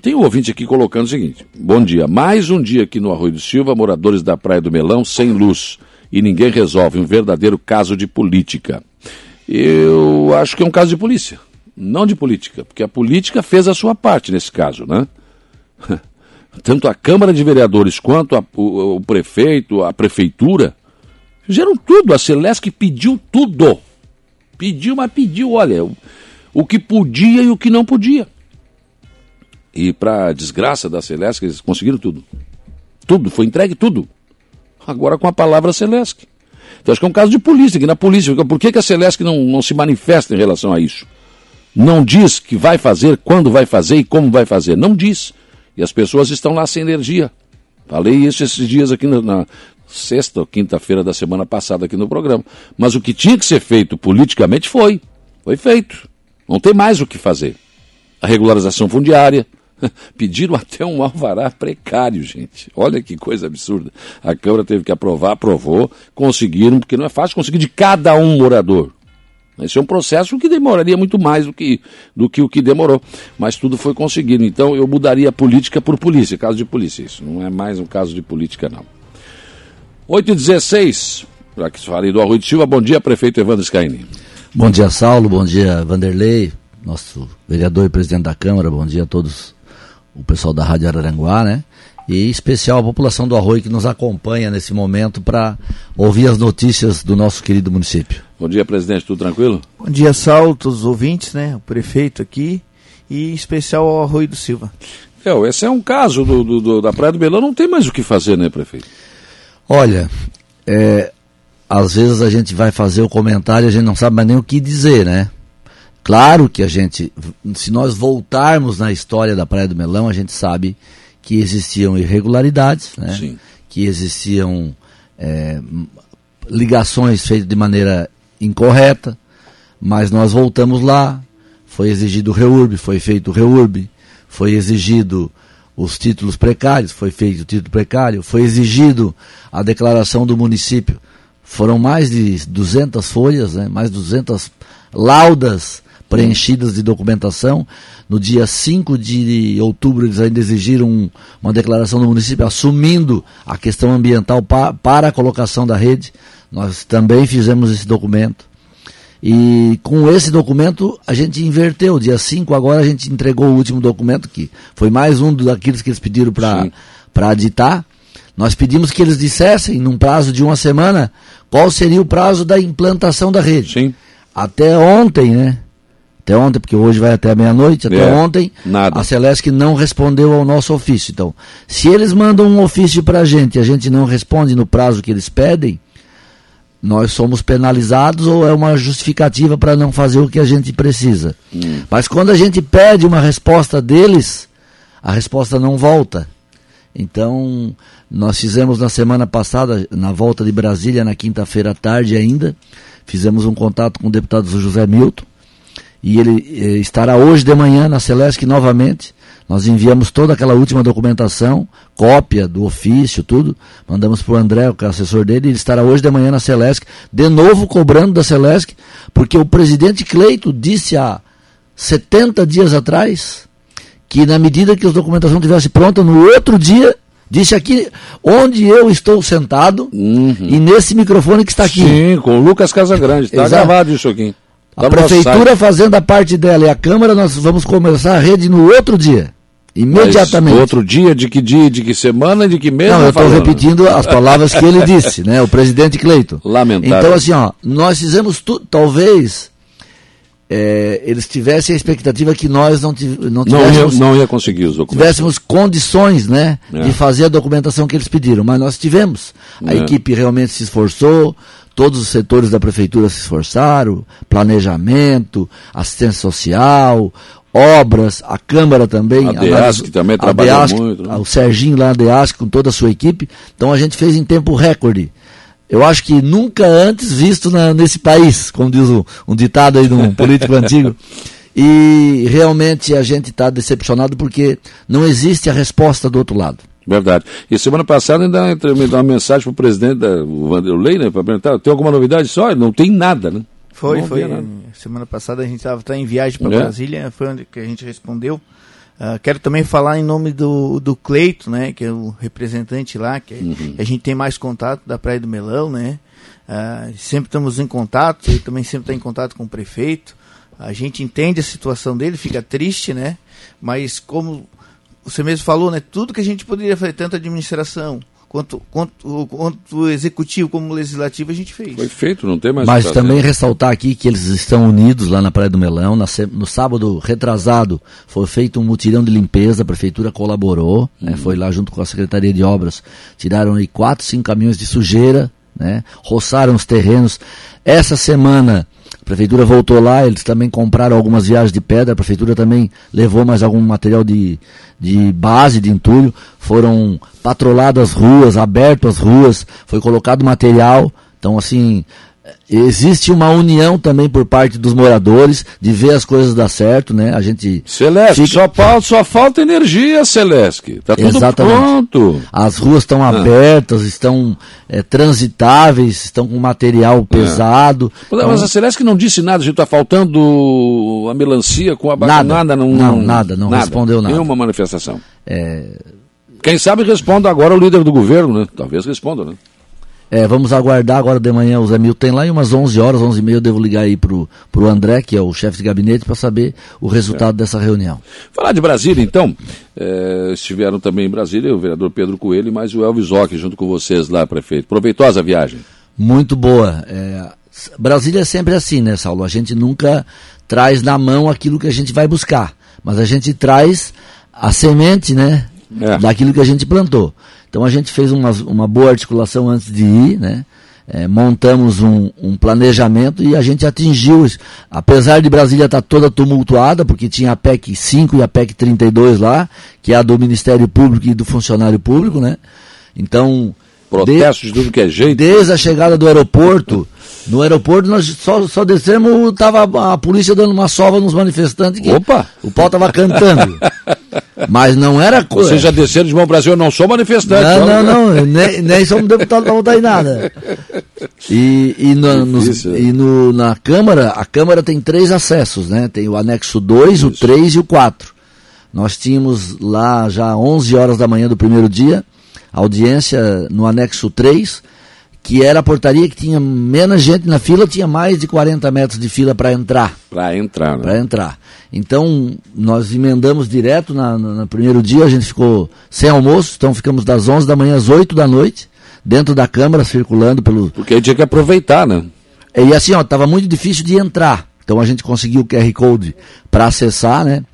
tem um ouvinte aqui colocando o seguinte: Bom dia, mais um dia aqui no Arroio do Silva, moradores da Praia do Melão sem luz e ninguém resolve. Um verdadeiro caso de política. Eu acho que é um caso de polícia, não de política, porque a política fez a sua parte nesse caso, né? Tanto a Câmara de Vereadores quanto a, o, o prefeito, a prefeitura, fizeram tudo. A Celesc pediu tudo. Pediu, mas pediu, olha, o, o que podia e o que não podia. E para desgraça da Celesc, eles conseguiram tudo. Tudo, foi entregue tudo. Agora com a palavra Celesc. Então acho que é um caso de polícia, que na polícia, por que, que a Celesc não, não se manifesta em relação a isso? Não diz que vai fazer, quando vai fazer e como vai fazer. Não diz. E as pessoas estão lá sem energia. Falei isso esses dias aqui na, na sexta ou quinta-feira da semana passada aqui no programa. Mas o que tinha que ser feito politicamente foi. Foi feito. Não tem mais o que fazer. A regularização fundiária, Pediram até um alvará precário, gente. Olha que coisa absurda. A Câmara teve que aprovar, aprovou, conseguiram, porque não é fácil conseguir de cada um morador. Esse é um processo que demoraria muito mais do que, do que o que demorou. Mas tudo foi conseguido. Então eu mudaria política por polícia, caso de polícia. Isso não é mais um caso de política, não. 8 e 16 já que falei do de Silva, bom dia, prefeito Evandro Scaini. Bom dia, Saulo, bom dia, Vanderlei, nosso vereador e presidente da Câmara, bom dia a todos o pessoal da Rádio Araranguá, né? E em especial a população do Arroio que nos acompanha nesse momento para ouvir as notícias do nosso querido município. Bom dia, presidente, tudo tranquilo? Bom dia, Saulo, todos os ouvintes, né? O prefeito aqui e em especial ao Arroio do Silva. É, esse é um caso do, do, do, da Praia do Belão, não tem mais o que fazer, né, prefeito? Olha, é, às vezes a gente vai fazer o comentário e a gente não sabe mais nem o que dizer, né? Claro que a gente, se nós voltarmos na história da Praia do Melão, a gente sabe que existiam irregularidades, né? Sim. que existiam é, ligações feitas de maneira incorreta, mas nós voltamos lá, foi exigido o REURB, foi feito o REURB, foi exigido os títulos precários, foi feito o título precário, foi exigido a declaração do município. Foram mais de 200 folhas, né? mais de 200 laudas preenchidas de documentação. No dia 5 de outubro, eles ainda exigiram uma declaração do município assumindo a questão ambiental pa, para a colocação da rede. Nós também fizemos esse documento. E com esse documento a gente inverteu. Dia 5 agora a gente entregou o último documento, que foi mais um daqueles que eles pediram para aditar. Nós pedimos que eles dissessem, num prazo de uma semana, qual seria o prazo da implantação da rede. Sim. Até ontem, né? Até ontem, porque hoje vai até meia-noite, até é, ontem, nada. a Celeste não respondeu ao nosso ofício. Então, se eles mandam um ofício para a gente e a gente não responde no prazo que eles pedem, nós somos penalizados ou é uma justificativa para não fazer o que a gente precisa. Hum. Mas quando a gente pede uma resposta deles, a resposta não volta. Então, nós fizemos na semana passada, na volta de Brasília, na quinta-feira à tarde ainda, fizemos um contato com o deputado José Milton, e ele eh, estará hoje de manhã na Celesc novamente. Nós enviamos toda aquela última documentação, cópia do ofício, tudo. Mandamos para o André, que é o assessor dele, ele estará hoje de manhã na Celesc, de novo cobrando da Celesc, porque o presidente Cleito disse há 70 dias atrás que na medida que a documentação estivesse pronta, no outro dia, disse aqui onde eu estou sentado uhum. e nesse microfone que está aqui. Sim, com o Lucas Casagrande. Está gravado isso aqui. A prefeitura fazendo a parte dela e a Câmara, nós vamos começar a rede no outro dia. Imediatamente. Mas outro dia, de que dia, de que semana, de que mês? Não, eu estou repetindo as palavras que ele disse, né? O presidente Cleito. Lamentável. Então, assim, ó, nós fizemos tudo, talvez é, eles tivessem a expectativa que nós não, não tivéssemos. Não ia, não ia conseguir os documentos. Tivéssemos condições, né? É. De fazer a documentação que eles pediram, mas nós tivemos. A é. equipe realmente se esforçou, todos os setores da prefeitura se esforçaram, planejamento, assistência social, obras, a Câmara também. A DEASC a, também trabalhou DEASC, muito. Né? O Serginho lá da DEASC com toda a sua equipe. Então a gente fez em tempo recorde. Eu acho que nunca antes visto na, nesse país, como diz um, um ditado aí de um político antigo. E realmente a gente está decepcionado porque não existe a resposta do outro lado. Verdade. E semana passada ainda me deu uma mensagem para o presidente, da, Vanderlei, né, para perguntar, tem alguma novidade? Só, não tem nada, né? Foi, não foi. Semana passada a gente estava tá em viagem para é. Brasília, foi onde que a gente respondeu. Uh, quero também falar em nome do, do Cleito, né, que é o representante lá, que uhum. a gente tem mais contato da Praia do Melão, né? Uh, sempre estamos em contato, ele também sempre está em contato com o prefeito. A gente entende a situação dele, fica triste, né? Mas como você mesmo falou, né? Tudo que a gente poderia fazer, tanto a administração quanto, quanto, quanto o executivo como o legislativo, a gente fez. Foi feito, não tem mais Mas também ressaltar aqui que eles estão unidos lá na Praia do Melão. Na, no sábado retrasado foi feito um mutirão de limpeza, a prefeitura colaborou, né, uhum. né, foi lá junto com a Secretaria de Obras, tiraram aí quatro, cinco caminhões de sujeira, né, roçaram os terrenos. Essa semana prefeitura voltou lá, eles também compraram algumas viagens de pedra, a prefeitura também levou mais algum material de, de base, de entulho, foram patroladas as ruas, aberto as ruas, foi colocado material, então assim, existe uma união também por parte dos moradores de ver as coisas dar certo, né? A gente Celeste, fica... só, falta, só falta energia, Celeste. Tá tudo Exatamente. pronto. As ruas estão ah. abertas, estão é, transitáveis, estão com material é. pesado. É. Mas então... a Celeste não disse nada, a gente está faltando a melancia com a nada, nada não, não, nada, não nada. respondeu nada. Nenhuma manifestação. É... Quem sabe responda agora o líder do governo, né? Talvez responda, né? É, vamos aguardar agora de manhã o Zé Milton lá e umas 11 horas, 11 e meia eu devo ligar aí pro, pro André, que é o chefe de gabinete, para saber o resultado é. dessa reunião. Falar de Brasília, então, é, estiveram também em Brasília o vereador Pedro Coelho e mais o Elvis Ock junto com vocês lá, prefeito. Proveitosa a viagem. Muito boa. É, Brasília é sempre assim, né, Saulo? A gente nunca traz na mão aquilo que a gente vai buscar, mas a gente traz a semente, né, é. daquilo que a gente plantou. Então a gente fez uma, uma boa articulação antes de ir, né? É, montamos um, um, planejamento e a gente atingiu isso. Apesar de Brasília estar toda tumultuada, porque tinha a PEC 5 e a PEC 32 lá, que é a do Ministério Público e do Funcionário Público, né? Então. Protestos de, tudo que é jeito. Desde a chegada do aeroporto, no aeroporto nós só, só descemos, tava a polícia dando uma sova nos manifestantes que Opa! o pau tava cantando. Mas não era coisa. Vocês já desceram de mão Brasil, eu não sou manifestante. Não, não, não, nem, nem somos deputados para votar em nada. E, e, no, nos, e no, na Câmara, a Câmara tem três acessos, né? Tem o anexo 2, o 3 e o 4. Nós tínhamos lá já 11 horas da manhã do primeiro dia, audiência no anexo 3, que era a portaria que tinha menos gente na fila, tinha mais de 40 metros de fila para entrar. Para entrar, né? Para entrar. Então, nós emendamos direto na, na, no primeiro dia, a gente ficou sem almoço, então ficamos das 11 da manhã às 8 da noite, dentro da Câmara, circulando pelo... Porque tinha que aproveitar, né? E assim, ó, estava muito difícil de entrar. Então a gente conseguiu o QR Code para acessar, né?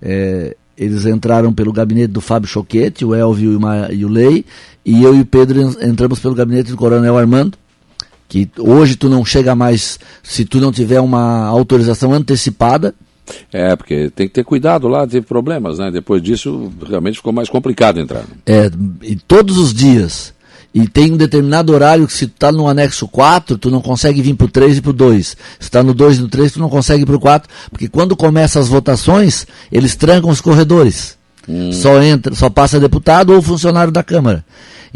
É, eles entraram pelo gabinete do Fábio Choquete, o Elvio e o, e o Lei, e eu e o Pedro entramos pelo gabinete do Coronel Armando, que hoje tu não chega mais se tu não tiver uma autorização antecipada. É, porque tem que ter cuidado lá, teve problemas, né? Depois disso, realmente ficou mais complicado entrar. É, e todos os dias. E tem um determinado horário que se tu está no anexo 4, tu não consegue vir para o 3 e para o 2. Se está no 2 e no 3, tu não consegue ir para o 4, porque quando começam as votações, eles trancam os corredores. Hum. Só entra, só passa deputado ou funcionário da Câmara.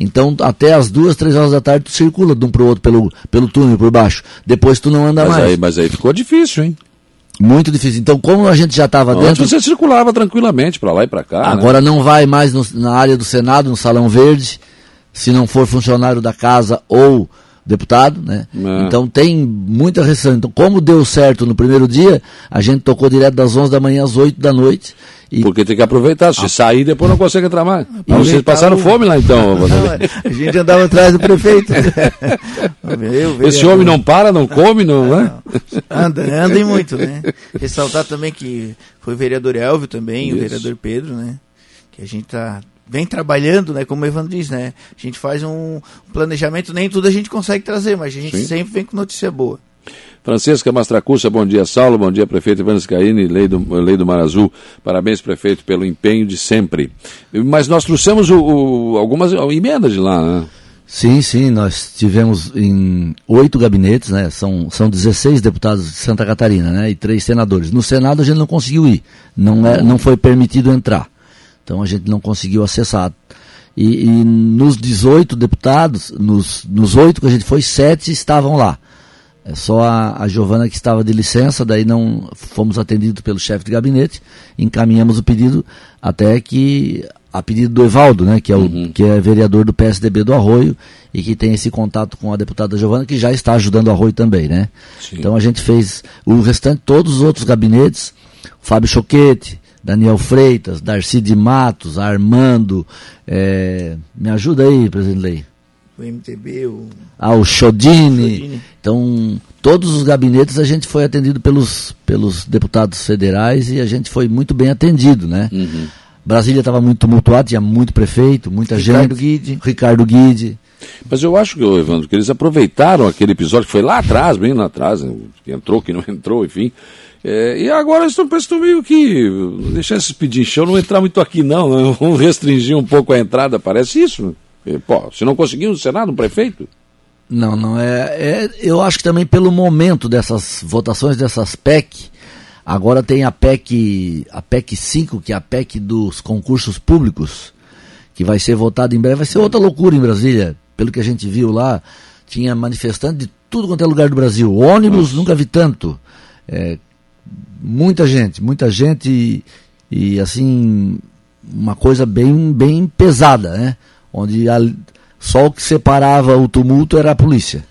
Então, até as duas, três horas da tarde, tu circula de um para o outro pelo, pelo túnel, por baixo. Depois tu não anda mas mais. Aí, mas aí ficou difícil, hein? Muito difícil. Então, como a gente já estava dentro. você circulava tranquilamente para lá e para cá. Agora né? não vai mais no, na área do Senado, no Salão Verde, se não for funcionário da casa ou deputado, né? É. Então tem muita restrição. Então, como deu certo no primeiro dia, a gente tocou direto das 11 da manhã às 8 da noite. E... Porque tem que aproveitar. Se ah. sair, depois não consegue entrar mais. Mas vocês passaram o... fome lá então. Não, a gente andava atrás do prefeito. eu, Esse homem não para, não come, não, é? Anda, andem muito, né? Ressaltar também que foi o vereador Elvio também, Isso. o vereador Pedro, né? Que a gente tá vem trabalhando, né? Como o Evandro diz, né? A gente faz um planejamento, nem tudo a gente consegue trazer, mas a gente Sim. sempre vem com notícia boa. Francisca Mastracussa, bom dia, Saulo, bom dia, prefeito Ivan Scaini, lei do, lei do Mar Azul. Parabéns, prefeito, pelo empenho de sempre. Mas nós trouxemos o, o, algumas emendas de lá, né? Sim, sim, nós tivemos em oito gabinetes, né? São, são 16 deputados de Santa Catarina, né? E três senadores. No Senado a gente não conseguiu ir, não, é, não foi permitido entrar. Então a gente não conseguiu acessar. E, e nos 18 deputados, nos, nos 8 que a gente foi, sete estavam lá. É só a, a Giovana que estava de licença, daí não fomos atendidos pelo chefe de gabinete, encaminhamos o pedido até que a pedido do Evaldo, né, que é o uhum. que é vereador do PSDB do Arroio e que tem esse contato com a deputada Giovana, que já está ajudando o Arroio também, né? Sim. Então a gente fez o restante, todos os outros gabinetes, Fábio Choquete, Daniel Freitas, Darcy de Matos, Armando, é, me ajuda aí, presidente Lei. O MTB, o... Ah, o Chodini. Então, todos os gabinetes a gente foi atendido pelos, pelos deputados federais e a gente foi muito bem atendido, né? Uhum. Brasília estava muito tumultuado, tinha muito prefeito, muita Ricardo gente. Guide. Ricardo Guide. Mas eu acho que, Evandro, que eles aproveitaram aquele episódio que foi lá atrás, bem lá atrás, né? que entrou, que não entrou, enfim. É, e agora estão meio que deixar esses pedinchão não entrar muito aqui não, né? vamos restringir um pouco a entrada, parece isso. E, pô, se não conseguiu no Senado, um prefeito? Não, não é, é. Eu acho que também pelo momento dessas votações, dessas PEC, Agora tem a PEC, a PEC 5, que é a PEC dos concursos públicos, que vai ser votada em breve. Vai ser outra loucura em Brasília. Pelo que a gente viu lá, tinha manifestante de tudo quanto é lugar do Brasil. Ônibus, Nossa. nunca vi tanto. É, muita gente, muita gente e, e, assim, uma coisa bem, bem pesada, né? Onde a, só o que separava o tumulto era a polícia.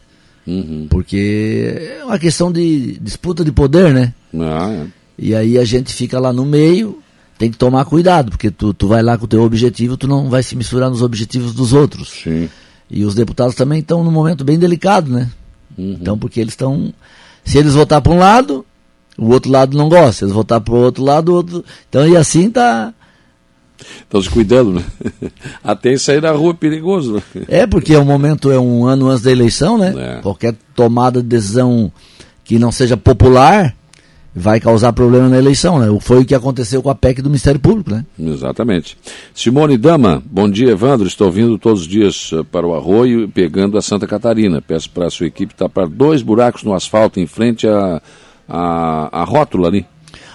Uhum. Porque é uma questão de disputa de poder, né? Ah, é. E aí a gente fica lá no meio, tem que tomar cuidado, porque tu, tu vai lá com o teu objetivo, tu não vai se misturar nos objetivos dos outros. Sim. E os deputados também estão num momento bem delicado, né? Uhum. Então, porque eles estão. Se eles votar para um lado, o outro lado não gosta. Eles votar para o outro lado, o outro. Então, e assim tá. Estão se cuidando, né? Até sair da rua é perigoso, né? É, porque o momento é um ano antes da eleição, né? É. Qualquer tomada de decisão que não seja popular vai causar problema na eleição, né? Foi o que aconteceu com a PEC do Ministério Público, né? Exatamente. Simone Dama, bom dia, Evandro. Estou vindo todos os dias eh, para o Arroio pegando a Santa Catarina. Peço para a sua equipe tapar dois buracos no asfalto em frente à a, a, rótula ali.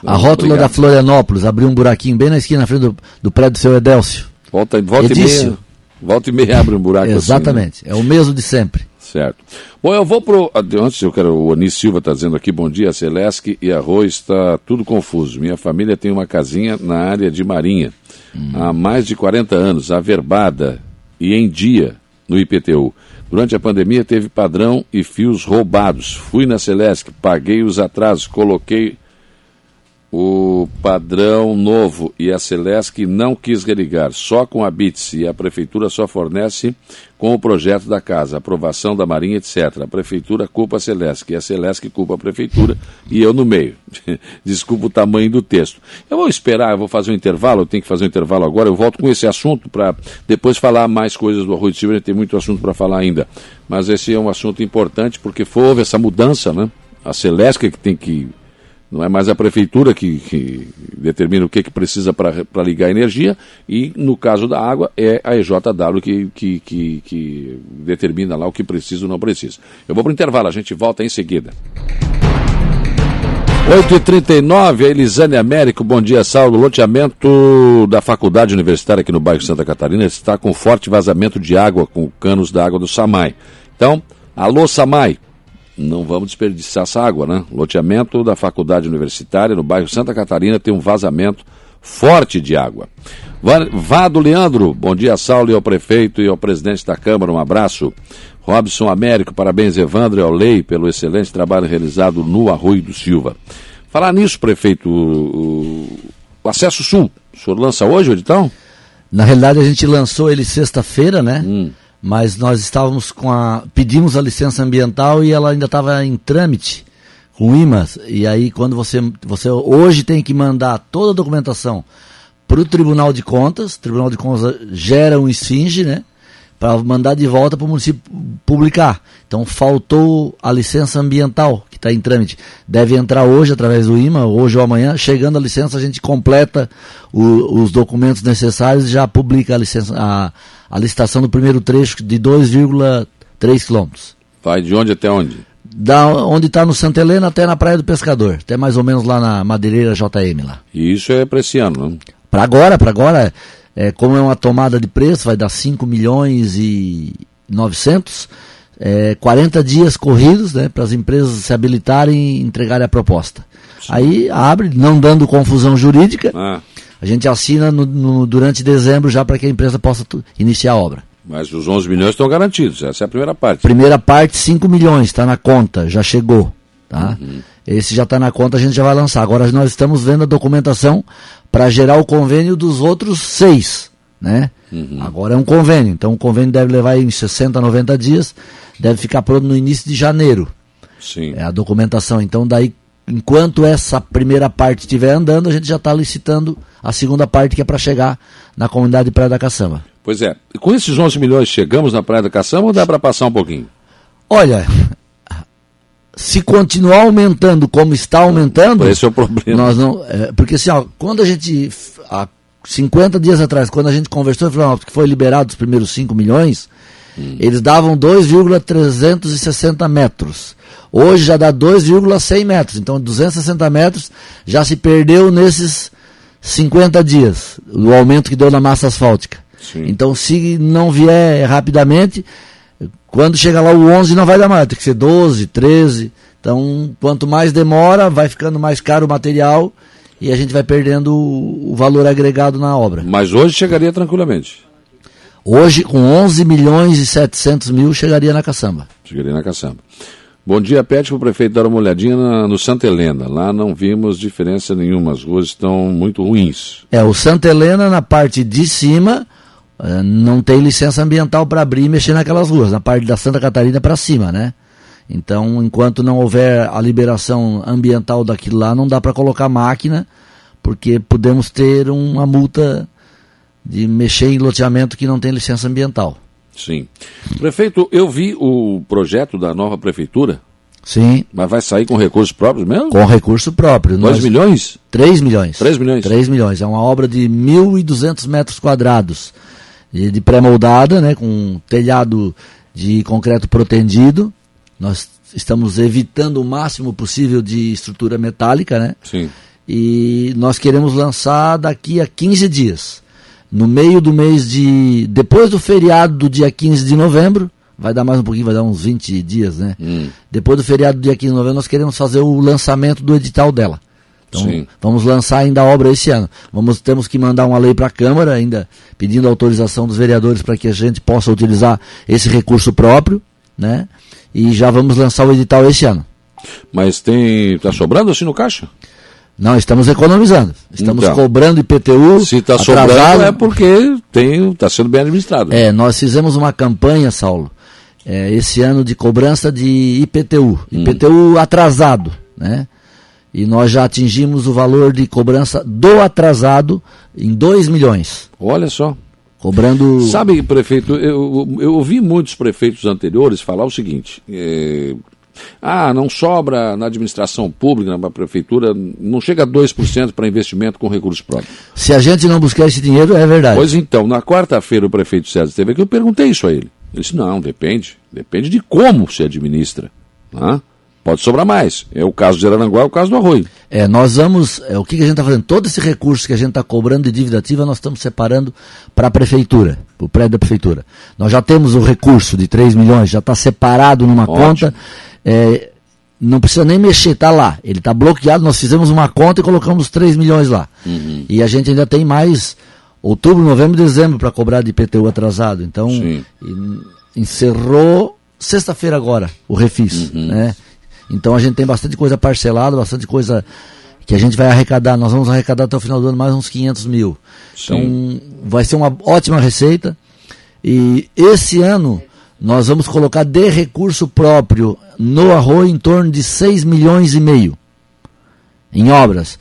A rótula Obrigado. da Florianópolis, abriu um buraquinho bem na esquina, na frente do, do prédio do seu Edélcio. Volta, volta e meia. Volta e meia abre um buraco Exatamente, assim, né? é o mesmo de sempre. Certo. Bom, eu vou pro. Antes eu quero. O Anis Silva está dizendo aqui, bom dia, Celeste e arroz, está tudo confuso. Minha família tem uma casinha na área de Marinha. Hum. Há mais de 40 anos, averbada e em dia no IPTU. Durante a pandemia teve padrão e fios roubados. Fui na Celeste, paguei os atrasos, coloquei o padrão novo e a Celesc não quis religar, só com a BITS e a Prefeitura só fornece com o projeto da casa, aprovação da Marinha, etc. A Prefeitura culpa a Celesc e a Celesc culpa a Prefeitura e eu no meio. Desculpa o tamanho do texto. Eu vou esperar, eu vou fazer um intervalo, eu tenho que fazer um intervalo agora, eu volto com esse assunto para depois falar mais coisas do Arroio de Silva, tem muito assunto para falar ainda. Mas esse é um assunto importante porque houve essa mudança, né? A Celesc que tem que não é mais a prefeitura que, que determina o que, que precisa para ligar a energia, e no caso da água é a EJW que, que, que, que determina lá o que precisa ou não precisa. Eu vou para o intervalo, a gente volta em seguida. 8h39, a Elisane Américo, bom dia, Saulo. O loteamento da faculdade universitária aqui no bairro Santa Catarina está com forte vazamento de água com canos da água do Samai. Então, alô Samai, não vamos desperdiçar essa água, né? Loteamento da faculdade universitária no bairro Santa Catarina tem um vazamento forte de água. Vado Leandro, bom dia, Saulo, e ao prefeito e ao presidente da Câmara, um abraço. Robson Américo, parabéns, Evandro e ao Lei, pelo excelente trabalho realizado no Arroio do Silva. Falar nisso, prefeito, o, o Acesso Sul, o senhor lança hoje o edital? Na realidade, a gente lançou ele sexta-feira, né? Hum mas nós estávamos com a. pedimos a licença ambiental e ela ainda estava em trâmite com o IMAS. E aí quando você, você hoje tem que mandar toda a documentação para o Tribunal de Contas, Tribunal de Contas gera um esfinge, né? Para mandar de volta para o município publicar. Então faltou a licença ambiental que está em trâmite. Deve entrar hoje através do IMA, hoje ou amanhã. Chegando a licença, a gente completa o, os documentos necessários e já publica a licença, a, a licitação do primeiro trecho de 2,3 quilômetros. Vai de onde até onde? Da onde está no Santa Helena até na Praia do Pescador, até mais ou menos lá na Madeireira JM lá. E isso é para esse ano, não? Para agora, para agora, é, como é uma tomada de preço, vai dar 5 milhões e 900, é, 40 dias corridos né, para as empresas se habilitarem e entregarem a proposta. Sim. Aí abre, não dando confusão jurídica, ah. a gente assina no, no, durante dezembro já para que a empresa possa iniciar a obra. Mas os 11 milhões estão garantidos, essa é a primeira parte. Primeira parte, 5 milhões, está na conta, já chegou. Tá? Uhum. Esse já está na conta, a gente já vai lançar. Agora nós estamos vendo a documentação para gerar o convênio dos outros seis. Né? Uhum. Agora é um convênio, então o convênio deve levar em 60, 90 dias, deve ficar pronto no início de janeiro. Sim. É a documentação. Então daí, enquanto essa primeira parte estiver andando, a gente já está licitando a segunda parte que é para chegar na comunidade de Praia da Caçamba. Pois é. E com esses 11 milhões chegamos na Praia da Caçamba ou dá para passar um pouquinho? Olha, se continuar aumentando como está aumentando. Esse é o problema. Nós não, é, porque assim, ó, quando a gente. Há 50 dias atrás, quando a gente conversou, falou que foi liberado os primeiros 5 milhões, hum. eles davam 2,360 metros. Hoje já dá 2,100 metros. Então 260 metros já se perdeu nesses 50 dias, o aumento que deu na massa asfáltica. Sim. Então, se não vier rapidamente, quando chega lá o 11 não vai dar mais, tem que ser 12, 13. Então, quanto mais demora, vai ficando mais caro o material e a gente vai perdendo o, valor agregado na obra. Mas hoje chegaria tranquilamente. Hoje, com 11 milhões e 700 mil, chegaria na caçamba. Chegaria na caçamba. Bom dia, pede para o prefeito dar uma olhadinha na, no Santa Helena. Lá não vimos diferença nenhuma, as ruas estão muito ruins. É, o Santa Helena na parte de cima não tem licença ambiental para abrir e mexer naquelas ruas, na parte da Santa Catarina para cima, né? Então, enquanto não houver a liberação ambiental daquilo lá, não dá para colocar máquina, porque podemos ter uma multa de mexer em loteamento que não tem licença ambiental. Sim. Prefeito, eu vi o projeto da nova prefeitura. Sim. Mas vai sair com recursos próprios mesmo? Com recurso próprio. 2 milhões? 3 milhões. 3 milhões? 3 milhões. É uma obra de 1.200 metros quadrados de pré-moldada, né, com telhado de concreto protendido. Nós estamos evitando o máximo possível de estrutura metálica, né? Sim. E nós queremos lançar daqui a 15 dias. No meio do mês de. Depois do feriado do dia 15 de novembro, vai dar mais um pouquinho, vai dar uns 20 dias, né? Hum. Depois do feriado do dia 15 de novembro, nós queremos fazer o lançamento do edital dela. Então, Sim. vamos lançar ainda a obra esse ano. Vamos, temos que mandar uma lei para a Câmara, ainda pedindo autorização dos vereadores para que a gente possa utilizar esse recurso próprio, né? E já vamos lançar o edital esse ano. Mas tem. está sobrando assim no caixa? Não, estamos economizando. Estamos então, cobrando IPTU. Se está sobrando é porque está sendo bem administrado. É, nós fizemos uma campanha, Saulo, é, esse ano de cobrança de IPTU. Hum. IPTU atrasado, né? E nós já atingimos o valor de cobrança do atrasado em 2 milhões. Olha só. Cobrando. Sabe, prefeito, eu, eu ouvi muitos prefeitos anteriores falar o seguinte: é, ah, não sobra na administração pública, na prefeitura, não chega a 2% para investimento com recursos próprios. Se a gente não buscar esse dinheiro, é verdade. Pois então, na quarta-feira o prefeito César esteve aqui, eu perguntei isso a ele. Ele disse: não, depende. Depende de como se administra. Né? Pode sobrar mais. É o caso de Araranguá, é o caso do Arroio. É, nós vamos. É, o que, que a gente está fazendo? Todo esse recurso que a gente está cobrando de dívida ativa, nós estamos separando para a prefeitura, para o prédio da prefeitura. Nós já temos o recurso de 3 milhões, já está separado numa Ótimo. conta. É, não precisa nem mexer, está lá. Ele está bloqueado, nós fizemos uma conta e colocamos 3 milhões lá. Uhum. E a gente ainda tem mais outubro, novembro e dezembro para cobrar de IPTU atrasado. Então, encerrou sexta-feira agora o refis. Uhum. Né? Então a gente tem bastante coisa parcelada, bastante coisa que a gente vai arrecadar. Nós vamos arrecadar até o final do ano mais uns 500 mil. Sim. Então vai ser uma ótima receita. E esse ano nós vamos colocar de recurso próprio no arroz em torno de 6 milhões e meio em obras.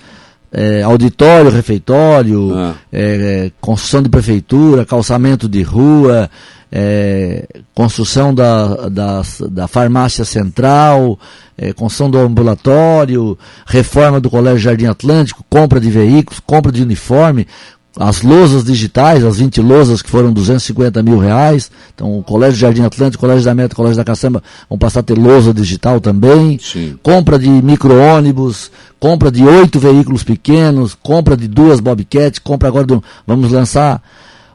É, auditório, refeitório, ah. é, construção de prefeitura, calçamento de rua, é, construção da, da, da, farmácia central, é, construção do ambulatório, reforma do Colégio Jardim Atlântico, compra de veículos, compra de uniforme, as lousas digitais, as 20 lousas que foram 250 mil reais. Então, o Colégio Jardim Atlântico, Colégio da Meta, Colégio da Caçamba vão passar a ter lousa digital também. Sim. Compra de micro-ônibus, compra de oito veículos pequenos, compra de duas Bobcat, compra agora do, vamos lançar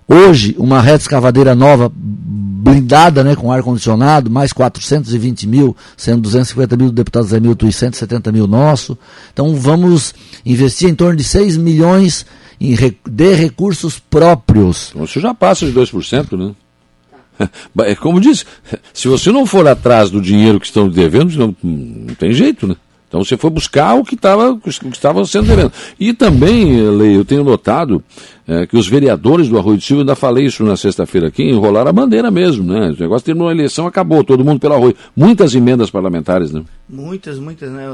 Hoje, uma reta escavadeira nova, blindada, né, com ar-condicionado, mais 420 mil, sendo 250 mil do deputado Zé Milton e 170 mil nosso. Então vamos investir em torno de 6 milhões em, de recursos próprios. Então, isso já passa de 2%, né? É como disse, se você não for atrás do dinheiro que estão devendo, não, não tem jeito, né? Então você foi buscar o que estava o que estava sendo devendo. E também, Lei, eu tenho notado é, que os vereadores do Arroio de Silva, ainda falei isso na sexta-feira aqui, enrolaram a bandeira mesmo, né? O negócio terminou a eleição, acabou, todo mundo pelo Arroio. Muitas emendas parlamentares, né? Muitas, muitas, né,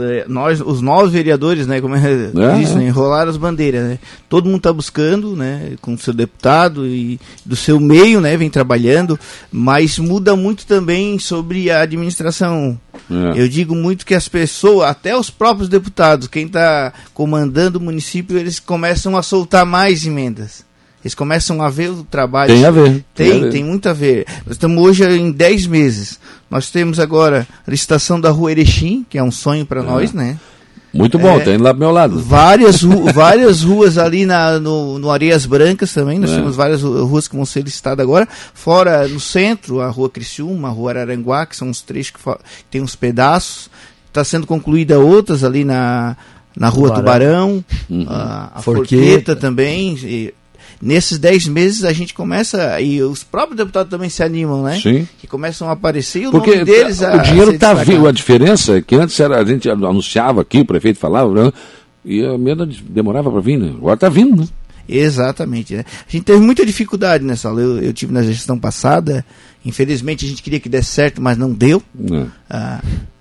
é, Nós, os nove vereadores, né, como é, é isso, né, enrolaram as bandeiras, né? Todo mundo está buscando, né, com o seu deputado e do seu meio, né, vem trabalhando, mas muda muito também sobre a administração. É. Eu digo muito que as pessoas, até os próprios deputados, quem está comandando o município, eles começam a soltar mais emendas. Eles começam a ver o trabalho. Tem a ver. Tem, tem, tem muito a ver. Nós estamos hoje em 10 meses. Nós temos agora a licitação da Rua Erechim, que é um sonho para é. nós, né? Muito bom, é, tem lá do meu lado. Várias, ru várias ruas ali na, no, no Areias Brancas também, nós é. temos várias ruas que vão ser licitadas agora. Fora no centro, a Rua Criciúma, a Rua Araranguá, que são os três que tem uns pedaços. Está sendo concluída outras ali na, na Rua Tubarão, Tubarão uhum. a, a Forqueta. Forqueta também. Nesses 10 meses a gente começa, e os próprios deputados também se animam, né? Sim. Que começam a aparecer e o Porque nome deles o dinheiro está vindo. A diferença é que antes era, a gente anunciava aqui, o prefeito falava, né? e a merda demorava para vir, né? Agora está vindo, né? Exatamente. Né? A gente teve muita dificuldade nessa aula. Eu, eu, tive na gestão passada. Infelizmente a gente queria que desse certo, mas não deu. É. Ah,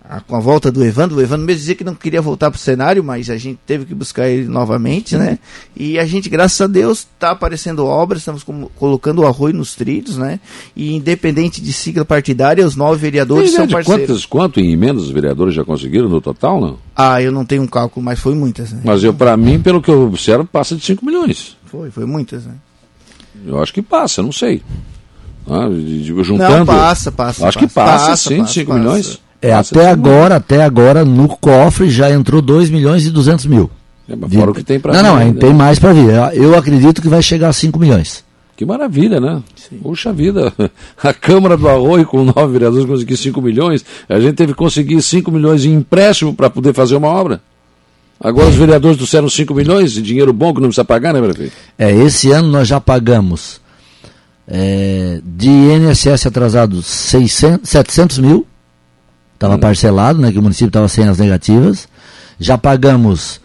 a, com a volta do Evandro. O Evandro mesmo dizia que não queria voltar para o cenário, mas a gente teve que buscar ele novamente, né? E a gente, graças a Deus, está aparecendo obras, estamos com, colocando o arroio nos trilhos, né? E independente de sigla partidária, os nove vereadores são parceiros. Quantos, quanto em emendas os vereadores já conseguiram no total, não? Ah, eu não tenho um cálculo, mas foi muitas. Né? Mas eu, para mim, pelo que eu observo, passa de 5 milhões. Foi, foi muitas, né? Eu acho que passa, não sei. Ah, juntando. Não, passa, passa. Acho passa, que passa, passa sim, passa, 5 passa. milhões. É, até agora, até agora, no cofre já entrou 2 milhões e 200 mil. É, mas fora o que tem para Não, não, né? tem mais para vir. Eu acredito que vai chegar a 5 milhões. Que maravilha, né? Sim. Puxa vida. A Câmara do Arroio, com nove vereadores, conseguiu 5 milhões. A gente teve que conseguir 5 milhões em empréstimo para poder fazer uma obra. Agora os vereadores trouxeram 5 milhões de dinheiro bom que não precisa pagar, né, prefeito? É, esse ano nós já pagamos é, de INSS atrasado 600, 700 mil Estava parcelado, né, que o município estava sem as negativas. Já pagamos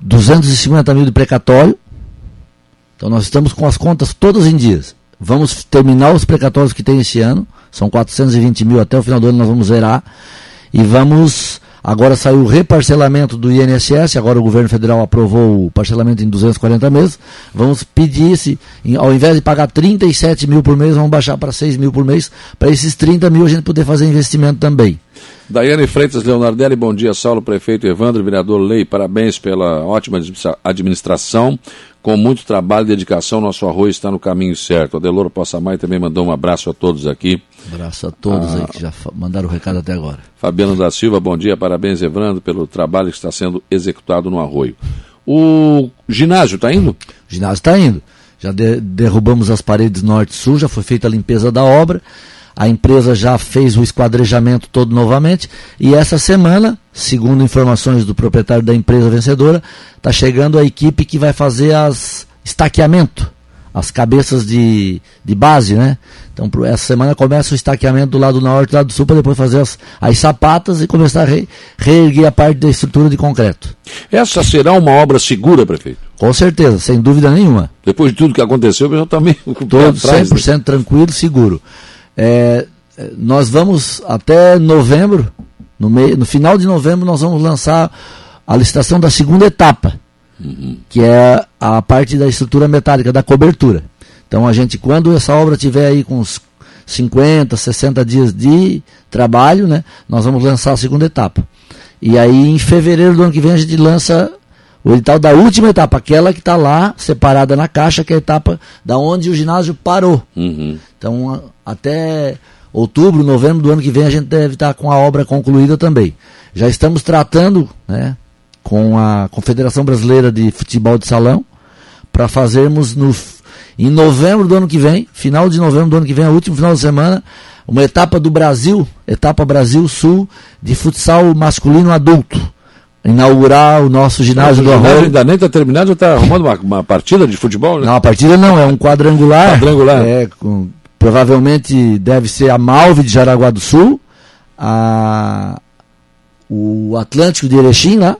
250 mil de precatório. Então nós estamos com as contas todas em dias. Vamos terminar os precatórios que tem esse ano. São 420 mil até o final do ano nós vamos zerar. E vamos Agora saiu o reparcelamento do INSS, agora o governo federal aprovou o parcelamento em 240 meses. Vamos pedir, se, ao invés de pagar 37 mil por mês, vamos baixar para 6 mil por mês, para esses 30 mil a gente poder fazer investimento também. Daiane Freitas Leonardelli, bom dia, Saulo, prefeito Evandro, vereador Lei, parabéns pela ótima administração. Com muito trabalho e dedicação, nosso arroz está no caminho certo. A Deloro Possamay também mandou um abraço a todos aqui. Abraço a todos ah, aí que já mandaram o recado até agora. Fabiano da Silva, bom dia, parabéns, Evandro, pelo trabalho que está sendo executado no arroio. O ginásio está indo? O ginásio está indo. Já de, derrubamos as paredes norte-sul, já foi feita a limpeza da obra a empresa já fez o esquadrejamento todo novamente e essa semana, segundo informações do proprietário da empresa vencedora, está chegando a equipe que vai fazer as estaqueamento, as cabeças de, de base, né? Então, essa semana começa o estaqueamento do lado norte e do lado sul para depois fazer as, as sapatas e começar a re, reerguer a parte da estrutura de concreto. Essa será uma obra segura, prefeito? Com certeza, sem dúvida nenhuma. Depois de tudo que aconteceu, eu também. Todo 100% né? tranquilo, seguro. É, nós vamos até novembro, no, meio, no final de novembro, nós vamos lançar a licitação da segunda etapa, uhum. que é a parte da estrutura metálica, da cobertura. Então a gente, quando essa obra tiver aí com uns 50, 60 dias de trabalho, né, nós vamos lançar a segunda etapa. E aí em fevereiro do ano que vem a gente lança o edital da última etapa, aquela que está lá separada na caixa, que é a etapa da onde o ginásio parou. Uhum. Então, até outubro, novembro do ano que vem, a gente deve estar com a obra concluída também. Já estamos tratando né, com a Confederação Brasileira de Futebol de Salão para fazermos no, Em novembro do ano que vem, final de novembro do ano que vem, o último final de semana, uma etapa do Brasil, etapa Brasil Sul, de futsal masculino adulto. Inaugurar o nosso ginásio do Arroio. ainda nem está terminado, já está arrumando uma, uma, partida de futebol, né? Não, a partida não, é um quadrangular. Quadrangular. É, com, provavelmente deve ser a Malve de Jaraguá do Sul, a, o Atlântico de Erechim lá,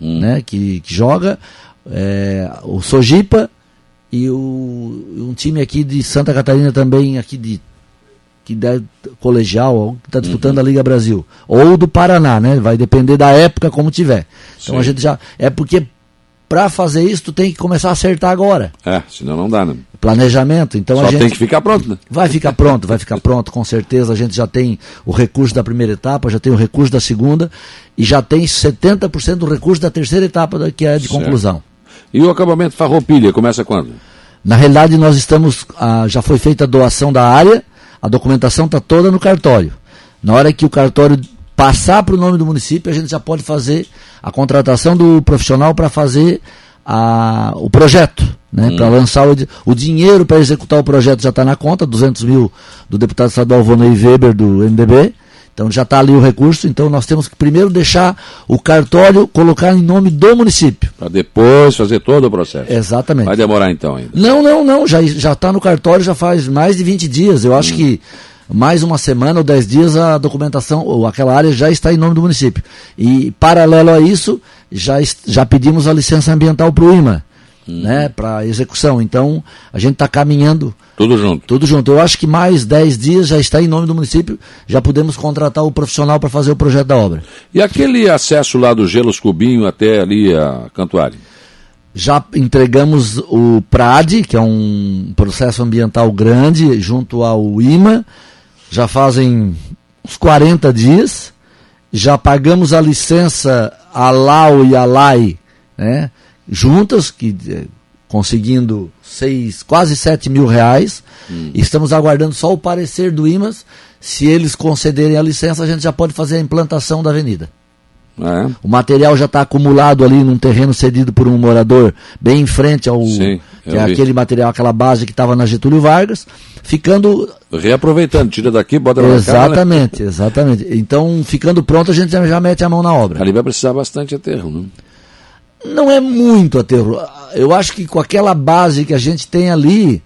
hum. né, que, que joga, é, o Sojipa e o, um time aqui de Santa Catarina também, aqui de que deve, colegial, que está disputando uhum. a Liga Brasil. Ou do Paraná, né? Vai depender da época como tiver. Então Sim. a gente já. É porque para fazer isso tu tem que começar a acertar agora. É, senão não dá, né? Planejamento. Então Só a gente tem que ficar pronto, né? Vai ficar pronto, vai ficar pronto, com certeza. A gente já tem o recurso da primeira etapa, já tem o recurso da segunda e já tem 70% do recurso da terceira etapa, que é de certo. conclusão. E o acabamento Farroupilha começa quando? Na realidade, nós estamos. Ah, já foi feita a doação da área a documentação está toda no cartório. Na hora que o cartório passar para o nome do município, a gente já pode fazer a contratação do profissional para fazer a, o projeto, né, hum. para lançar o, o dinheiro para executar o projeto já está na conta, 200 mil do deputado estadual Vonei Weber do MDB, então já está ali o recurso, então nós temos que primeiro deixar o cartório colocar em nome do município. Para depois fazer todo o processo. Exatamente. Vai demorar então ainda. Não, não, não, já está no cartório já faz mais de 20 dias. Eu acho hum. que mais uma semana ou 10 dias a documentação, ou aquela área já está em nome do município. E paralelo a isso, já, já pedimos a licença ambiental para o IMA hum. né, para execução. Então, a gente está caminhando. Tudo junto. Tudo junto. Eu acho que mais 10 dias já está em nome do município, já podemos contratar o profissional para fazer o projeto da obra. E aquele acesso lá do Gelos Cubinho até ali a Cantuária? Já entregamos o PRAD, que é um processo ambiental grande, junto ao IMA, já fazem uns 40 dias. Já pagamos a licença a LAU e a LAI, né? juntas, que eh, conseguindo seis, quase 7 mil reais. Hum. Estamos aguardando só o parecer do IMAS. Se eles concederem a licença, a gente já pode fazer a implantação da avenida. É. O material já está acumulado ali num terreno cedido por um morador bem em frente ao Sim, que é aquele material, aquela base que estava na Getúlio Vargas, ficando reaproveitando, tira daqui, bota lá Exatamente, cá, né? exatamente. Então, ficando pronto, a gente já, mete a mão na obra. Ali vai precisar bastante aterro, não? não é muito aterro. Eu acho que com aquela base que a gente tem ali,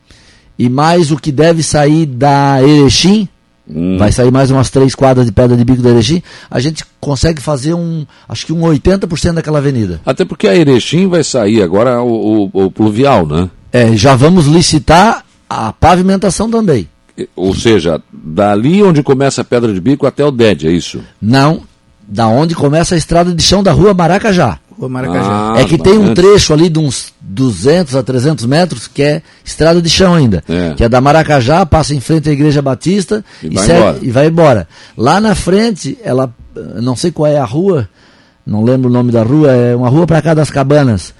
e mais o que deve sair da Erechim, hum. vai sair mais umas três quadras de pedra de bico da Erechim, a gente consegue fazer um, acho que um 80% daquela avenida. Até porque a Erechim vai sair agora o, o, o pluvial, né? É, já vamos licitar a pavimentação também. Ou seja, dali onde começa a pedra de bico até o DED, é isso? Não, da onde começa a estrada de chão da rua Maracajá. Rua Maracajá. Ah, é que tem um trecho ali de uns 200 a 300 metros que é estrada de chão ainda. É. Que é da Maracajá, passa em frente à Igreja Batista e, e, vai, segue, embora. e vai embora. Lá na frente, ela, não sei qual é a rua, não lembro o nome da rua, é uma rua para cá das cabanas.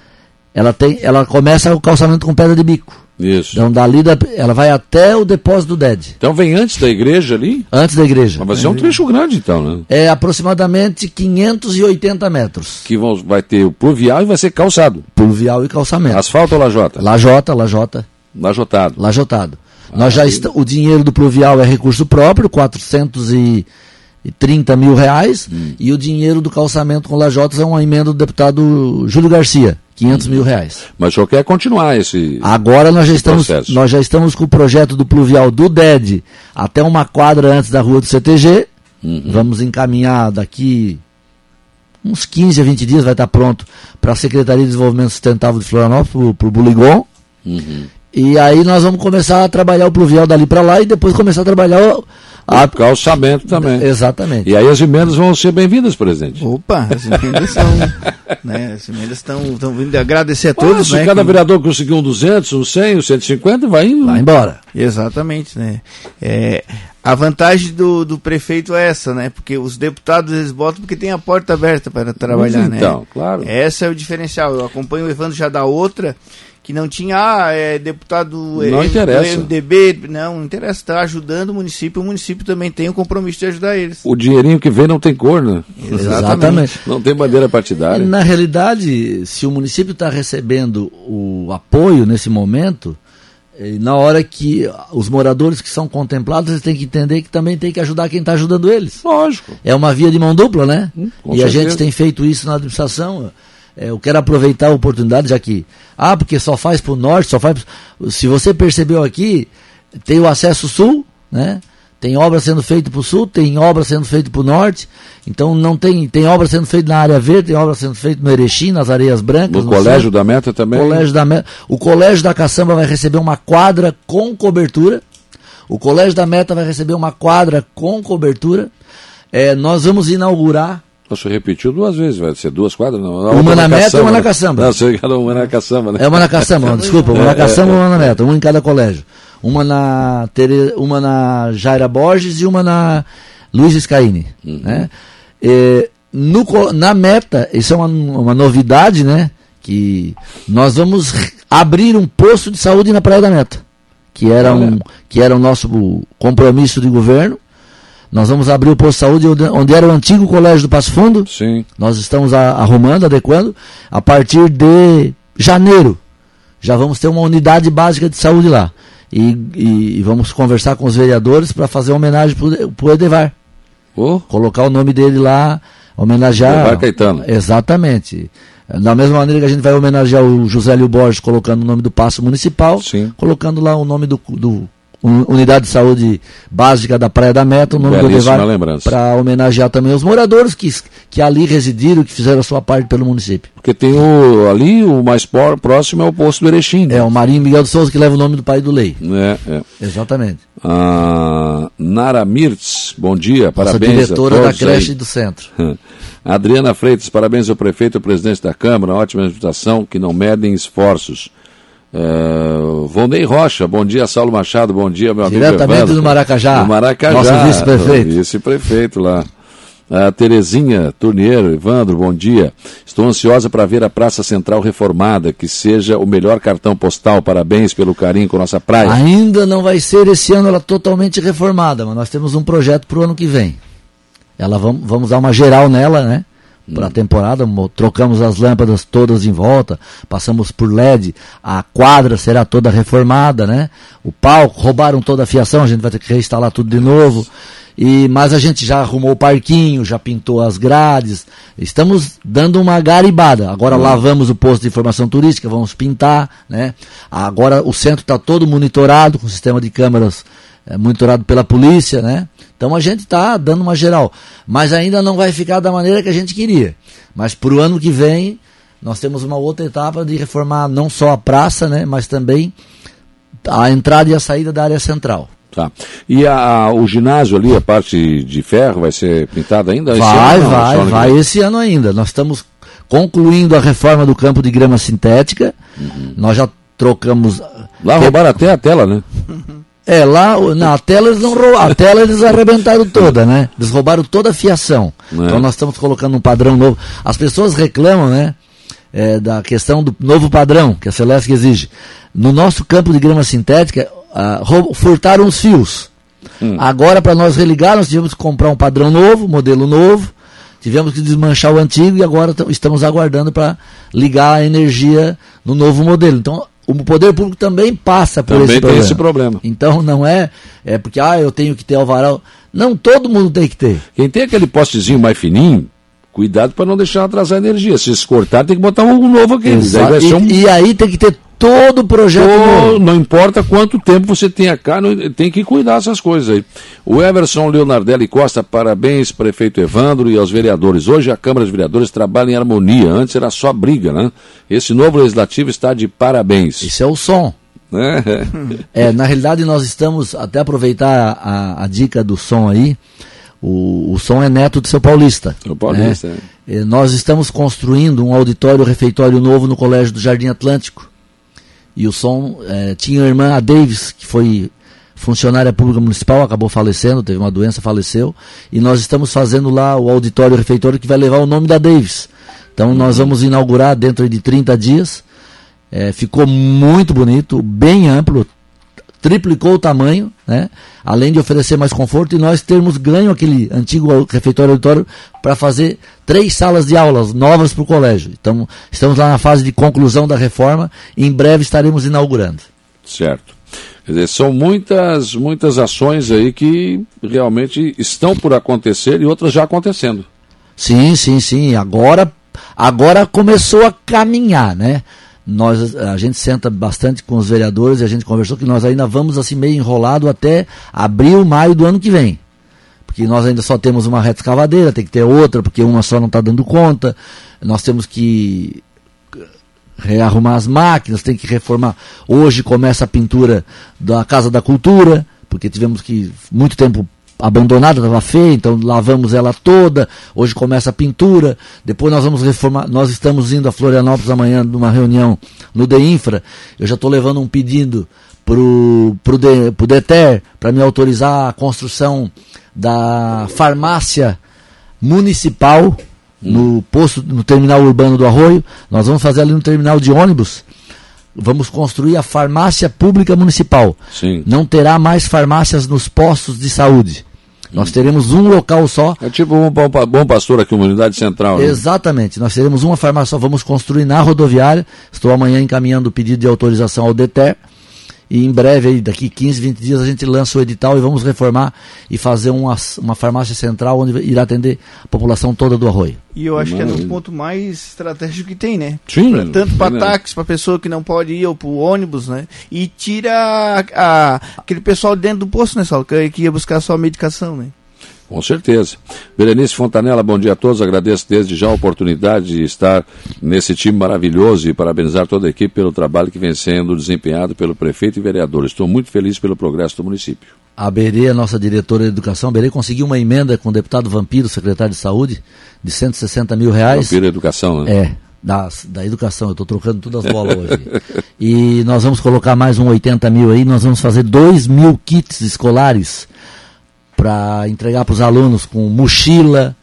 Ela, tem, ela começa o calçamento com pedra de bico. Isso. Então dali da, ela vai até o depósito do DED. Então vem antes da igreja ali? Antes da igreja. Mas vai ser um trecho grande então, né? É aproximadamente 580 metros. Que vão, vai ter o pluvial e vai ser calçado. Pluvial e calçamento. Asfalto ou lajota? Lajota, lajota. Lajotado. Lajotado. Ah, Nós já o dinheiro do pluvial é recurso próprio, 430 mil reais, hum. e o dinheiro do calçamento com lajotas é uma emenda do deputado Júlio Garcia. 500 mil reais. Mas o senhor quer continuar esse Agora nós já, estamos, processo. nós já estamos com o projeto do pluvial do DED até uma quadra antes da rua do CTG. Uhum. Vamos encaminhar daqui uns 15 a 20 dias, vai estar pronto para a Secretaria de Desenvolvimento Sustentável de Florianópolis, para o Buligon. Uhum. E aí nós vamos começar a trabalhar o pluvial dali para lá e depois começar a trabalhar a... calçamento também. Exatamente. E aí as emendas vão ser bem-vindas, presidente. Opa, as emendas são. né, as emendas estão vindo agradecer a todos. se né, cada que... vereador conseguiu um 200, um 100, um 150, vai indo. Vai embora. Exatamente, né? É, a vantagem do, do prefeito é essa, né? Porque os deputados eles botam porque tem a porta aberta para trabalhar, então, né? Então, claro. Esse é o diferencial. Eu acompanho o Evandro já da outra que não tinha ah, é, deputado não é, interessa. MDB, não, não interessa, está ajudando o município, o município também tem o compromisso de ajudar eles. O dinheirinho que vem não tem cor, né? Exatamente. Não tem bandeira partidária. Na realidade, se o município está recebendo o apoio nesse momento, E na hora que os moradores que são contemplados, eles têm que entender que também tem que ajudar quem está ajudando eles. Lógico. É uma via de mão dupla, né? Hum, e a certeza. gente tem feito isso na administração. É, eu quero aproveitar a oportunidade, já que. Ah, porque só faz para o norte, só faz. pro- Se você percebeu aqui, tem o acesso sul, né? Tem obra sendo feita para o sul, tem obra sendo feita para o norte. Então não tem. Tem obra sendo feita na área verde, tem obra sendo feita no Erechim, nas areias brancas. No no colégio sul. da Meta também. Colégio da Meta. O Colégio da Caçamba vai receber uma quadra com cobertura. O Colégio da Meta vai receber uma quadra com cobertura. É, nós vamos inaugurar. Você repetiu duas vezes, vai ser duas quadras? Não, Uma outra na Meta e uma na né? Caçamba. Não, você era uma na caçamba, né? É uma na Caçamba, desculpa, uma na Caçamba e uma na Meta, uma em cada colégio. Uma na, Tere, uma na Jaira Borges e uma na Luiz Scaini. Né? É, no, na Meta, isso é uma, uma novidade, né? Que nós vamos abrir um posto de saúde na Praia da Meta, que era, um, que era o nosso compromisso de governo. Nós vamos abrir o posto de saúde onde, era o antigo colégio do Passo Fundo. Sim. Nós estamos arrumando, adequando. A partir de janeiro, já vamos ter uma unidade básica de saúde lá. E, e- vamos conversar com os vereadores para fazer uma homenagem para o Edevar. Ô, Colocar o nome dele lá, homenagear. Edevar Caetano. Exatamente. Da mesma maneira que a gente vai homenagear o Josélio Borges colocando o nome do Paço Municipal, Sim. colocando lá o nome do, do Unidade de Saúde Básica da Praia da Meta, o nome do Belíssima Edevar, lembrança. para homenagear também os moradores que, que ali residiram, que fizeram a sua parte pelo município. porque tem o ali, o mais por- próximo é o posto do Erechim. né? É o Marinho Miguel de Souza que leva o nome do pai do Lei. É, é. Exatamente. A Nara Mirtz, bom dia, Nossa parabéns diretora a da todos creche aí. do centro. Adriana Freitas, parabéns ao prefeito e ao presidente da Câmara, ótima administração, que não medem esforços. Uh, Volney Rocha, bom dia, Saulo Machado, bom dia, meu amigo Diretamente do Maracajá. Do Maracajá, Nosso vice-prefeito. Vice-prefeito lá. A Terezinha Turneiro, Evandro, bom dia. Estou ansiosa para ver a Praça Central reformada, que seja o melhor cartão postal. Parabéns pelo carinho com nossa praia. Ainda não vai ser esse ano ela totalmente reformada, mas nós temos um projeto para o ano que vem. Ela vamos, vamos dar uma geral nela, né? Para a temporada, mo- trocamos as lâmpadas todas em volta, passamos por LED, a quadra será toda reformada, né? O palco, roubaram toda a fiação, a gente vai ter que reinstalar tudo de novo. E, mas a gente já arrumou o parquinho, já pintou as grades, estamos dando uma garibada. Agora lavamos o posto de informação turística, vamos pintar, né? Agora o centro está todo monitorado, com sistema de câmeras é, monitorado pela polícia, né? Então a gente está dando uma geral, mas ainda não vai ficar da maneira que a gente queria. Mas para o ano que vem nós temos uma outra etapa de reformar não só a praça, né? Mas também a entrada e a saída da área central. Tá. E a- o ginásio ali, a parte de ferro, vai ser pintada ainda? Vai, ano vai, que vai vem. esse ano ainda. Nós estamos concluindo a reforma do campo de grama sintética. Nós já trocamos. Lá roubaram até a tela, né? É, lá na tela eles não roubaram, a tela eles arrebentaram toda, né? Eles roubaram toda a fiação. É. Então nós estamos colocando um padrão novo. As pessoas reclamam, né? é, da questão do novo padrão que a Celeste exige. No nosso campo de grama sintética, ah, furtaram os fios. Agora, para nós religar, nós tivemos que comprar um padrão novo, modelo novo. Tivemos que desmanchar o antigo e agora estamos aguardando para ligar a energia no novo modelo. Então, o poder público também passa por Também esse tem problema. esse problema. Então não é, é porque ah, eu tenho que ter alvará. Não, todo mundo tem que ter. Quem tem aquele postezinho mais fininho, cuidado para não deixar atrasar a energia. Se eles cortar, tem que botar um novo aqui. Daí ser E, um e aí tem que ter todo o projeto novo. não importa quanto tempo você tenha cá, não- tem que cuidar dessas coisas aí. O Everson Leonardelli Costa, parabéns, prefeito Evandro e aos vereadores. Hoje a Câmara de Vereadores trabalha em harmonia, antes era só briga, né? Esse novo legislativo está de parabéns. Isso é o som. Né? É, na realidade nós estamos, até aproveitar a, a dica do som aí, o, o som é neto do seu Paulista. O Paulista, né? E Nós estamos construindo um auditório refeitório novo no Colégio do Jardim Atlântico. E o som eh, tinha a irmã a Davis, que foi funcionária pública municipal, acabou falecendo, teve uma doença, faleceu. E nós estamos fazendo lá o auditório refeitório que vai levar o nome da Davis. Então nós vamos inaugurar dentro de 30 dias. Eh, ficou muito bonito, bem amplo, triplicou o tamanho, né? além de oferecer mais conforto, e nós termos ganho aquele antigo refeitório auditório para fazer três salas de aulas novas para o colégio. Então, estamos lá na fase de conclusão da reforma e em breve estaremos inaugurando. certo. Quer dizer, são muitas, muitas ações aí que realmente estão por acontecer e outras já acontecendo. Sim, sim, sim. Agora, agora começou a caminhar, né? Nós, a gente senta bastante com os vereadores e a gente conversou que nós ainda vamos assim meio enrolado até abril, maio do ano que vem. Porque nós ainda só temos uma reta escavadeira, tem que ter outra, porque uma só não está dando conta. Nós temos que rearrumar as máquinas, tem que reformar. Hoje começa a pintura da Casa da Cultura, porque tivemos que muito tempo abandonada, estava feia, então lavamos ela toda. Hoje começa a pintura. Depois nós vamos reformar. Nós estamos indo a Florianópolis amanhã numa reunião no DEINFRA. Eu já estou levando um pedido pro, pro, de, pro DETER para me autorizar a construção da farmácia municipal no posto, no terminal urbano do Arroio. Nós vamos fazer ali no terminal de ônibus. Vamos construir a farmácia pública municipal. Sim. Não terá mais farmácias nos postos de saúde. Nós teremos um local só. É tipo um bom, pastor aqui, uma unidade central. Né? Exatamente. Nós teremos uma farmácia só. Vamos construir na rodoviária. Estou amanhã encaminhando o pedido de autorização ao DETER. E em breve, aí, daqui 15, 20 dias, a gente lança o edital e vamos reformar e fazer uma, uma farmácia central onde irá atender a população toda do Arroio. E eu acho que é um ponto mais estratégico que tem, né? Sim, pra, tanto para táxi, para pessoa que não pode ir, ou para o ônibus, né? E tira a, a, aquele pessoal dentro do posto, né, Saulo? Que, que ia buscar só medicação, né? Com certeza. Berenice Fontanella, bom dia a todos. Agradeço desde já a oportunidade de estar nesse time maravilhoso e parabenizar toda a equipe pelo trabalho que vem sendo desempenhado pelo prefeito e vereadores. Estou muito feliz pelo progresso do município. A Berê, a nossa diretora de educação, a Berê conseguiu uma emenda com o deputado Vampiro, secretário de saúde, de 160 mil reais. Vampiro Educação, né? É, da, da educação, eu estou trocando todas as bolas hoje. e nós vamos colocar mais um 80 mil aí, nós vamos fazer 2 mil kits escolares para entregar para os alunos com mochila,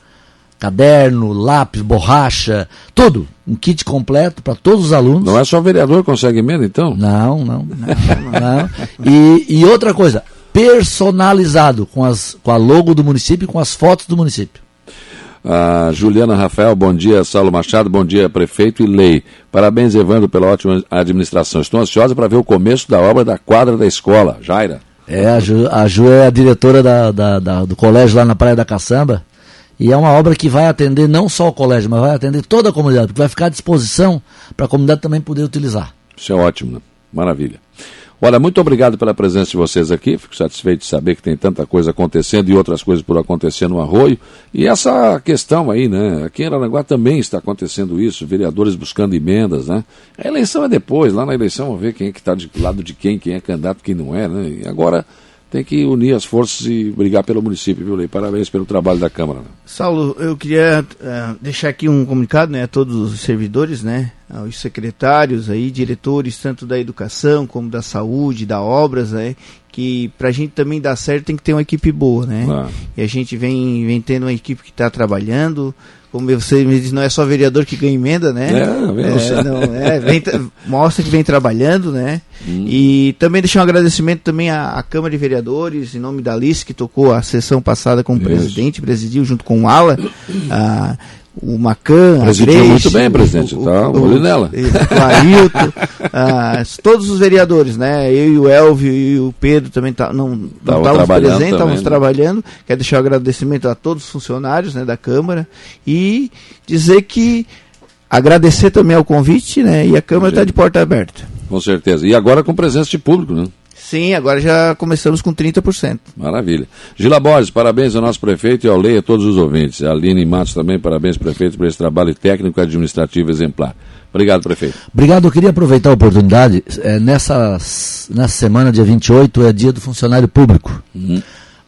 caderno, lápis, borracha, tudo. Um kit completo para todos os alunos. Não é só o vereador que consegue emenda, então? Não, não. não, não. E, e outra coisa, personalizado com, as, com a logo do município e com as fotos do município. Juliana Rafael, bom dia, Saulo Machado, bom dia, prefeito e lei. Parabéns, Evandro, pela ótima administração. Estou ansiosa para ver o começo da obra da quadra da escola. Jaira. É, a Ju, a Ju é a diretora da, da, da, do colégio lá na Praia da Caçamba. E é uma obra que vai atender não só o colégio, mas vai atender toda a comunidade, porque vai ficar à disposição para a comunidade também poder utilizar. Isso é ótimo, né? Maravilha. Olha, muito obrigado pela presença de vocês aqui. Fico satisfeito de saber que tem tanta coisa acontecendo e outras coisas por acontecer no Arroio. E essa questão aí, né? Aqui em Aranaguá também está acontecendo isso, vereadores buscando emendas, né? A eleição é depois, lá na eleição vamos ver quem é que está de lado de quem, quem é candidato, quem não é, né? E agora tem que unir as forças e brigar pelo município, viu, Lei? Parabéns pelo trabalho da Câmara. Né? Saulo, eu queria uh, deixar aqui um comunicado né, a todos os servidores, né, aos secretários, aí, diretores, tanto da educação como da saúde, da obras, né, que para a gente também dar certo tem que ter uma equipe boa, né? Ah. E a gente vem, vem tendo uma equipe que está trabalhando, como você me diz, não é só vereador que ganha emenda, né? É, é, não, é vem, mostra que vem trabalhando, né? Hum. E também deixar um agradecimento também à, à, Câmara de Vereadores, em nome da Alice, que tocou a sessão passada como Isso. presidente, presidiu junto com o Ala. a, o Macan, Presidiu a Grace, muito bem, presidente, o, tá, o, nela. O Ailton, ah, todos os vereadores, né? Eu e o Elvio e o Pedro também tá, não estávamos presentes, estávamos né? trabalhando. Quero deixar o um agradecimento a todos os funcionários né, da Câmara e dizer que agradecer também ao convite, né? E a Câmara está de porta aberta. Com certeza. E agora com presença de público, né? Sim, agora já começamos com 30%. Maravilha. Gila Borges, parabéns ao nosso prefeito e ao Lei a todos os ouvintes. A Aline Matos também, parabéns, prefeito, por esse trabalho técnico e administrativo exemplar. Obrigado, prefeito. Obrigado. Eu queria aproveitar a oportunidade. É, nessa, nessa semana, dia 28, é dia do funcionário público. Uhum.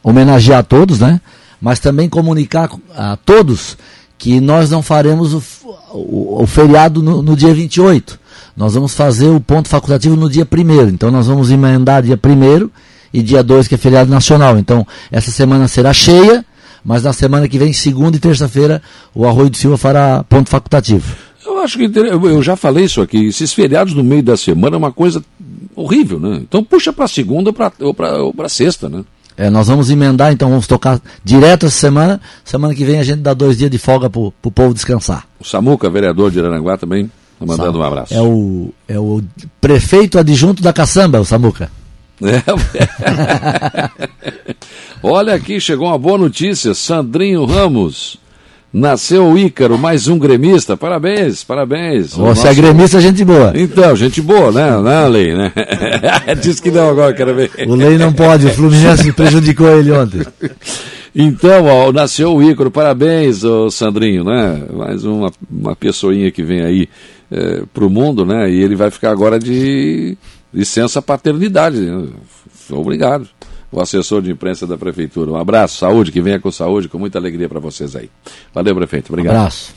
Homenagear a todos, né? Mas também comunicar a todos que nós não faremos o, o, o feriado no, no dia 28 nós vamos fazer o ponto facultativo no dia 1 Então nós vamos emendar dia 1 e dia 2, que é feriado nacional. Então, essa semana será cheia, mas na semana que vem, segunda e terça-feira, o Arroio de Silva fará ponto facultativo. Eu acho que eu já falei isso aqui. Esses feriados no meio da semana é uma coisa horrível, né? Então puxa para segunda pra, ou para sexta, né? É, nós vamos emendar, então vamos tocar direto essa semana. Semana que vem a gente dá dois dias de folga para o povo descansar. O Samuca, vereador de Aranaguá, também Tá mandando um abraço. É o, é o prefeito adjunto da Caçamba, o Samuca. É. Olha aqui, chegou uma boa notícia. Sandrinho Ramos. Nasceu o Ícaro, mais um gremista. Parabéns, parabéns. Você nosso... é gremista, gente boa. Então, gente boa, né? Não, Lei, né? Diz que não agora, quero ver. O Lei não pode, o Fluminense prejudicou ele ontem. Então, ó, nasceu o Ícaro, parabéns, ô Sandrinho, né? Mais uma, uma pessoinha que vem aí é, para o mundo, né? E ele vai ficar agora de licença paternidade. Né? Obrigado o assessor de imprensa da prefeitura. Um abraço, saúde, que venha com saúde, com muita alegria para vocês aí. Valeu, prefeito. Obrigado. Um abraço.